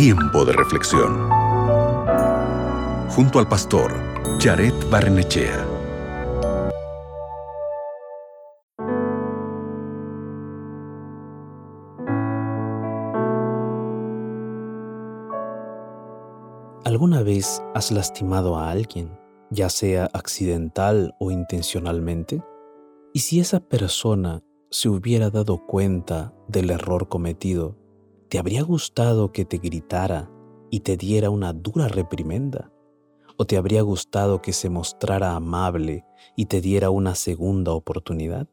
Tiempo de reflexión. Junto al pastor Jared Barnechea. ¿Alguna vez has lastimado a alguien, ya sea accidental o intencionalmente? ¿Y si esa persona se hubiera dado cuenta del error cometido, ¿te habría gustado que te gritara y te diera una dura reprimenda? ¿O te habría gustado que se mostrara amable y te diera una segunda oportunidad?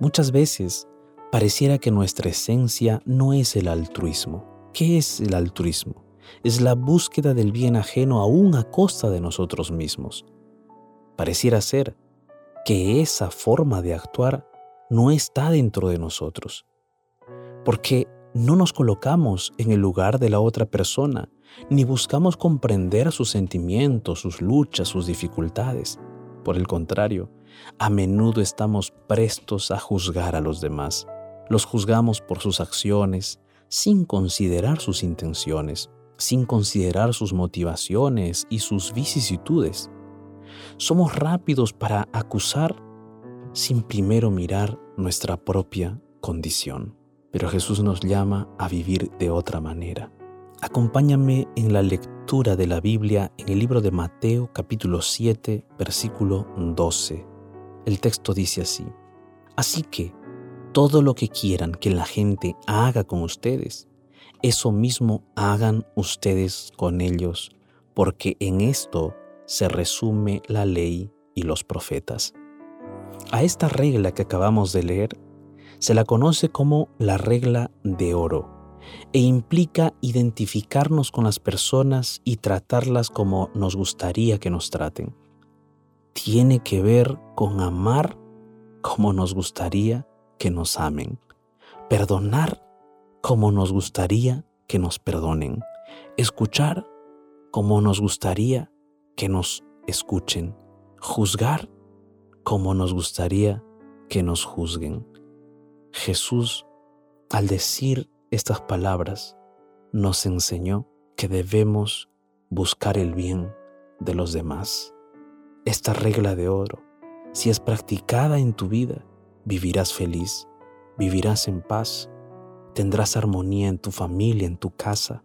Muchas veces pareciera que nuestra esencia no es el altruismo. ¿Qué es el altruismo? Es la búsqueda del bien ajeno aún a costa de nosotros mismos. Pareciera ser que esa forma de actuar no está dentro de nosotros. Porque no nos colocamos en el lugar de la otra persona, ni buscamos comprender sus sentimientos, sus luchas, sus dificultades. Por el contrario, a menudo estamos prestos a juzgar a los demás. Los juzgamos por sus acciones, sin considerar sus intenciones, sin considerar sus motivaciones y sus vicisitudes. Somos rápidos para acusar sin primero mirar nuestra propia condición. Pero Jesús nos llama a vivir de otra manera. Acompáñame en la lectura de la Biblia en el libro de Mateo capítulo 7 versículo 12. El texto dice así, Así que todo lo que quieran que la gente haga con ustedes, eso mismo hagan ustedes con ellos, porque en esto se resume la ley y los profetas. A esta regla que acabamos de leer se la conoce como la regla de oro e implica identificarnos con las personas y tratarlas como nos gustaría que nos traten. Tiene que ver con amar como nos gustaría que nos amen, perdonar como nos gustaría que nos perdonen, escuchar como nos gustaría que nos escuchen, juzgar como nos gustaría que nos juzguen. Jesús, al decir estas palabras, nos enseñó que debemos buscar el bien de los demás. Esta regla de oro, si es practicada en tu vida, vivirás feliz, vivirás en paz, tendrás armonía en tu familia, en tu casa,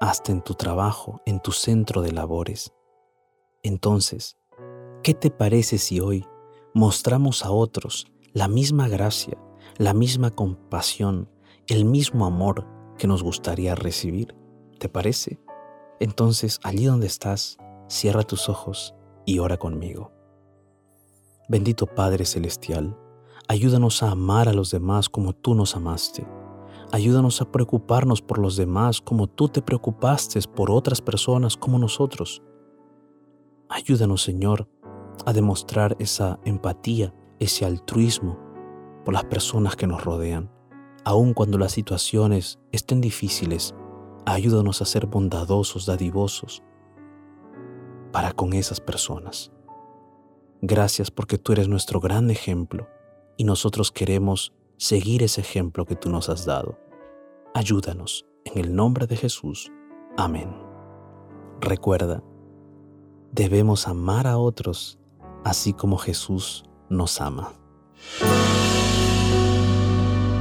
hasta en tu trabajo, en tu centro de labores. Entonces, ¿Qué te parece si hoy mostramos a otros la misma gracia, la misma compasión, el mismo amor que nos gustaría recibir? ¿Te parece? Entonces, allí donde estás, cierra tus ojos y ora conmigo. Bendito Padre Celestial, ayúdanos a amar a los demás como tú nos amaste. Ayúdanos a preocuparnos por los demás como tú te preocupaste por otras personas como nosotros. Ayúdanos, Señor, a demostrar esa empatía, ese altruismo por las personas que nos rodean. Aun cuando las situaciones estén difíciles, ayúdanos a ser bondadosos, dadivosos para con esas personas. Gracias porque tú eres nuestro gran ejemplo y nosotros queremos seguir ese ejemplo que tú nos has dado. Ayúdanos en el nombre de Jesús. Amén. Recuerda, debemos amar a otros así como Jesús nos ama.